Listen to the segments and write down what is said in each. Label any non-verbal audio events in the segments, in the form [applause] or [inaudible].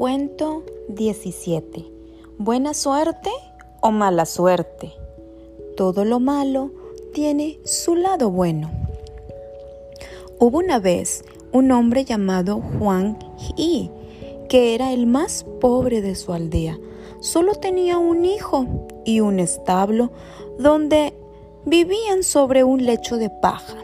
Cuento 17. ¿Buena suerte o mala suerte? Todo lo malo tiene su lado bueno. Hubo una vez un hombre llamado Juan Yi, que era el más pobre de su aldea. Solo tenía un hijo y un establo donde vivían sobre un lecho de paja.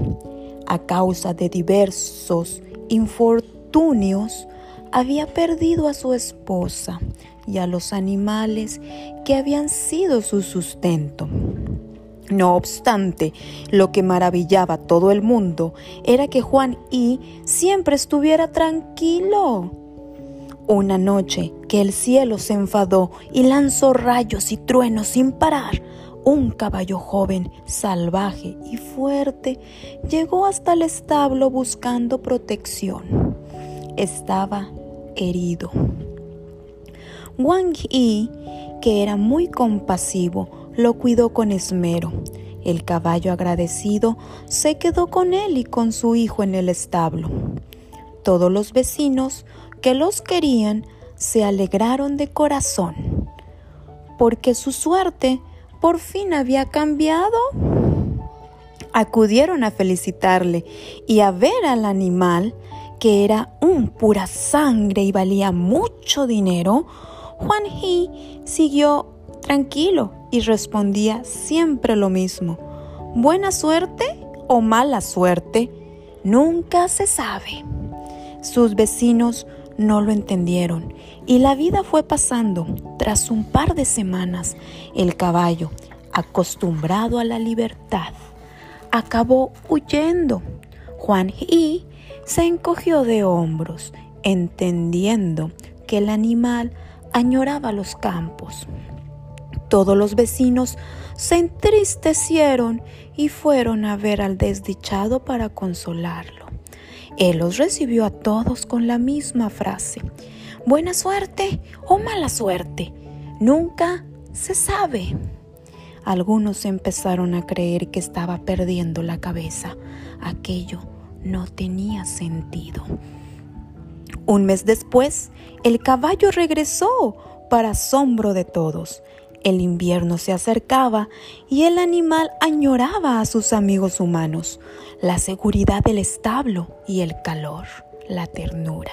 A causa de diversos infortunios, había perdido a su esposa y a los animales que habían sido su sustento. No obstante, lo que maravillaba a todo el mundo era que Juan Y siempre estuviera tranquilo. Una noche que el cielo se enfadó y lanzó rayos y truenos sin parar, un caballo joven, salvaje y fuerte llegó hasta el establo buscando protección. Estaba herido. Wang Yi, que era muy compasivo, lo cuidó con esmero. El caballo agradecido se quedó con él y con su hijo en el establo. Todos los vecinos que los querían se alegraron de corazón, porque su suerte por fin había cambiado. Acudieron a felicitarle y a ver al animal que era un pura sangre y valía mucho dinero, Juan He siguió tranquilo y respondía siempre lo mismo. ¿Buena suerte o mala suerte? Nunca se sabe. Sus vecinos no lo entendieron y la vida fue pasando. Tras un par de semanas, el caballo, acostumbrado a la libertad, acabó huyendo. Juan He se encogió de hombros, entendiendo que el animal añoraba los campos. Todos los vecinos se entristecieron y fueron a ver al desdichado para consolarlo. Él los recibió a todos con la misma frase. Buena suerte o mala suerte. Nunca se sabe. Algunos empezaron a creer que estaba perdiendo la cabeza. Aquello no tenía sentido. Un mes después, el caballo regresó para asombro de todos. El invierno se acercaba y el animal añoraba a sus amigos humanos, la seguridad del establo y el calor, la ternura.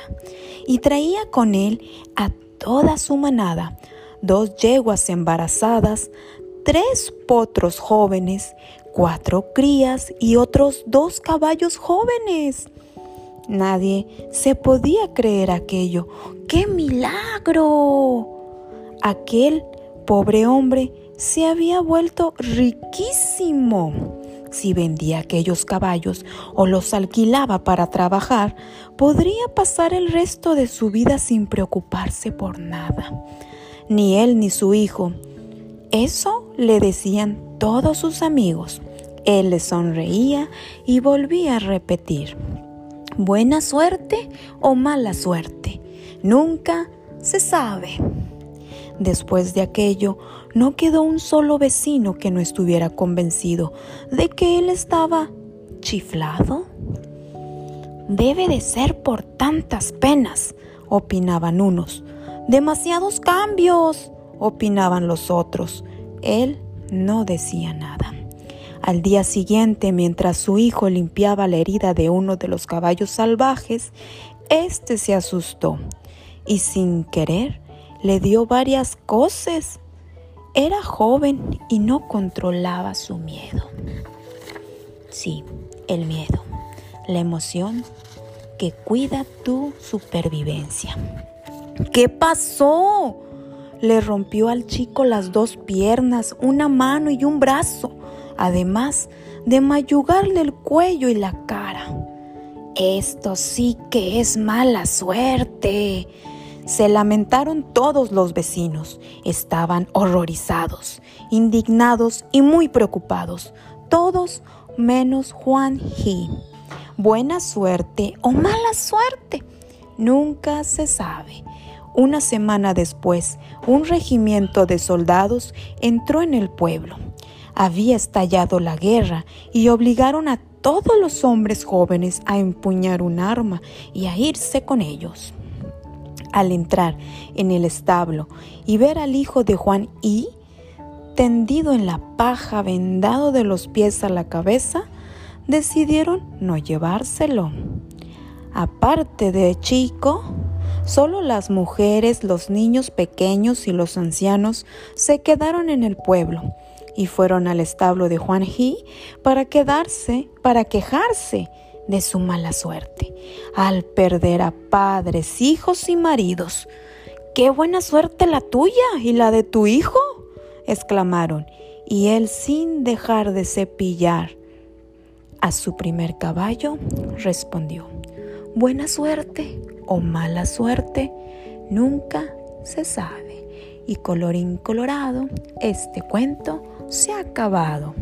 Y traía con él a toda su manada, dos yeguas embarazadas, tres potros jóvenes, cuatro crías y otros dos caballos jóvenes. Nadie se podía creer aquello. ¡Qué milagro! Aquel pobre hombre se había vuelto riquísimo. Si vendía aquellos caballos o los alquilaba para trabajar, podría pasar el resto de su vida sin preocuparse por nada. Ni él ni su hijo. Eso le decían todos sus amigos. Él le sonreía y volvía a repetir, buena suerte o mala suerte, nunca se sabe. Después de aquello, no quedó un solo vecino que no estuviera convencido de que él estaba chiflado. Debe de ser por tantas penas, opinaban unos. Demasiados cambios, opinaban los otros. Él no decía nada. Al día siguiente, mientras su hijo limpiaba la herida de uno de los caballos salvajes, éste se asustó y sin querer le dio varias cosas. Era joven y no controlaba su miedo. Sí, el miedo, la emoción que cuida tu supervivencia. ¿Qué pasó? Le rompió al chico las dos piernas, una mano y un brazo, además de mayugarle el cuello y la cara. Esto sí que es mala suerte. Se lamentaron todos los vecinos. Estaban horrorizados, indignados y muy preocupados. Todos menos Juan He. Buena suerte o mala suerte. Nunca se sabe. Una semana después, un regimiento de soldados entró en el pueblo. Había estallado la guerra y obligaron a todos los hombres jóvenes a empuñar un arma y a irse con ellos. al entrar en el establo y ver al hijo de Juan y tendido en la paja, vendado de los pies a la cabeza, decidieron no llevárselo. Aparte de Chico, solo las mujeres, los niños pequeños y los ancianos se quedaron en el pueblo y fueron al establo de Juan Ji para quedarse, para quejarse de su mala suerte al perder a padres, hijos y maridos. ¡Qué buena suerte la tuya y la de tu hijo! exclamaron, y él sin dejar de cepillar a su primer caballo, respondió, buena suerte o mala suerte, nunca se sabe. Y colorín colorado, este cuento se ha acabado.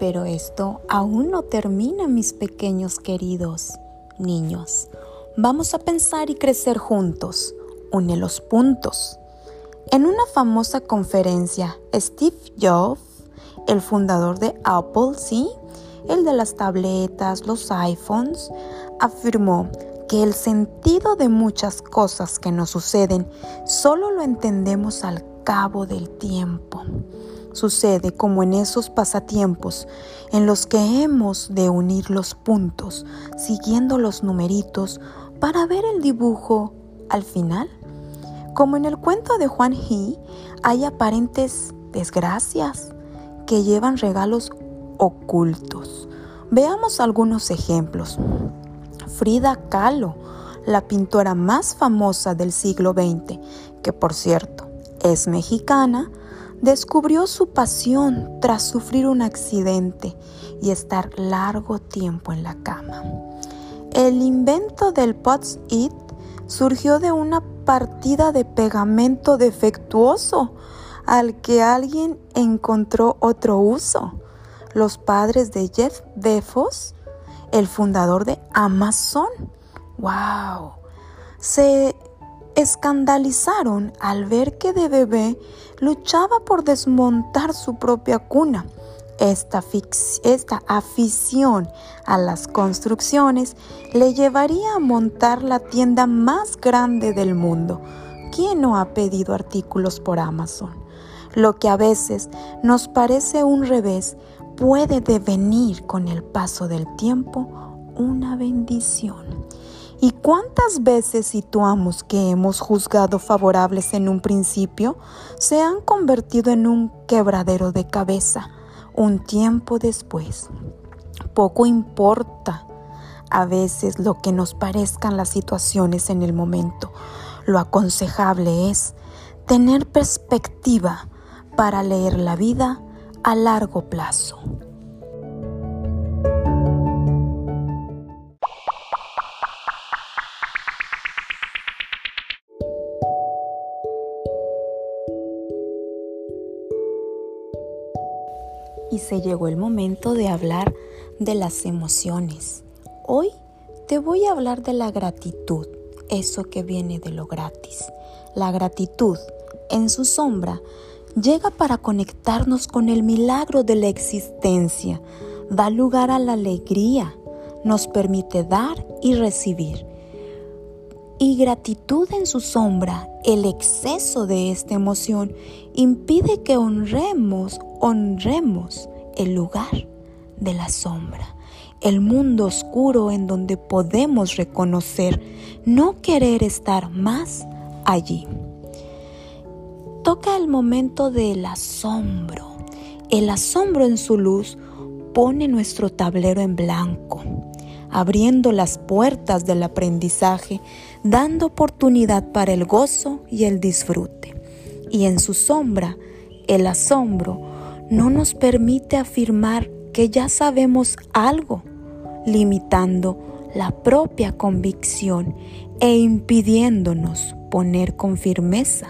Pero esto aún no termina, mis pequeños queridos niños. Vamos a pensar y crecer juntos. Une los puntos. En una famosa conferencia, Steve Jobs, el fundador de Apple, sí, el de las tabletas, los iPhones, afirmó que el sentido de muchas cosas que nos suceden solo lo entendemos al cabo del tiempo. Sucede como en esos pasatiempos en los que hemos de unir los puntos siguiendo los numeritos para ver el dibujo al final. Como en el cuento de Juan He, hay aparentes desgracias que llevan regalos ocultos. Veamos algunos ejemplos. Frida Kahlo, la pintora más famosa del siglo XX, que por cierto es mexicana, descubrió su pasión tras sufrir un accidente y estar largo tiempo en la cama. El invento del Pots-it surgió de una partida de pegamento defectuoso al que alguien encontró otro uso. Los padres de Jeff Bezos, el fundador de Amazon, wow, se escandalizaron al ver que de bebé luchaba por desmontar su propia cuna. Esta, esta, afición a las construcciones le llevaría a montar la tienda más grande del mundo. ¿Quién no ha pedido artículos por Amazon? Lo que a veces nos parece un revés puede devenir con el paso del tiempo una bendición. ¿Y cuántas veces situamos que hemos juzgado favorables en un principio se han convertido en un quebradero de cabeza un tiempo después? Poco importa a veces lo que nos parezcan las situaciones en el momento. Lo aconsejable es tener perspectiva para leer la vida a largo plazo. Se llegó el momento de hablar de las emociones. Hoy te voy a hablar de la gratitud, eso que viene de lo gratis. La gratitud, en su sombra, llega para conectarnos con el milagro de la existencia, da lugar a la alegría, nos permite dar y recibir. Y gratitud en su sombra, el exceso de esta emoción, impide que honremos honremos el lugar de la sombra, el mundo oscuro en donde podemos reconocer no querer estar más allí. Toca el momento del asombro. El asombro en su luz pone nuestro tablero en blanco, abriendo las puertas del aprendizaje, dando oportunidad para el gozo y el disfrute. Y en su sombra, el asombro no nos permite afirmar que ya sabemos algo, limitando la propia convicción e impidiéndonos poner con firmeza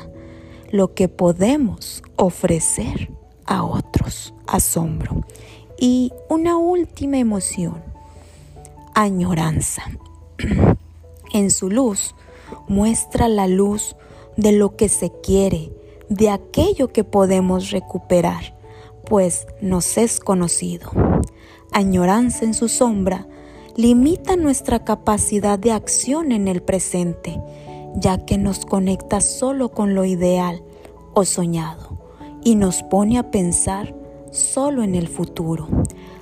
lo que podemos ofrecer a otros. Asombro. Y una última emoción, añoranza. [clears throat] En su luz muestra la luz de lo que se quiere, de aquello que podemos recuperar, pues nos es conocido. Añoranza en su sombra limita nuestra capacidad de acción en el presente, ya que nos conecta solo con lo ideal o soñado y nos pone a pensar solo en el futuro,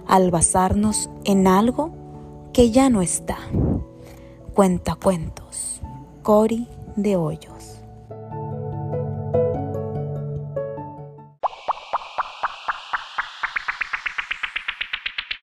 al basarnos en algo que ya no está. Cuenta cuentos. Cori de Hoyo.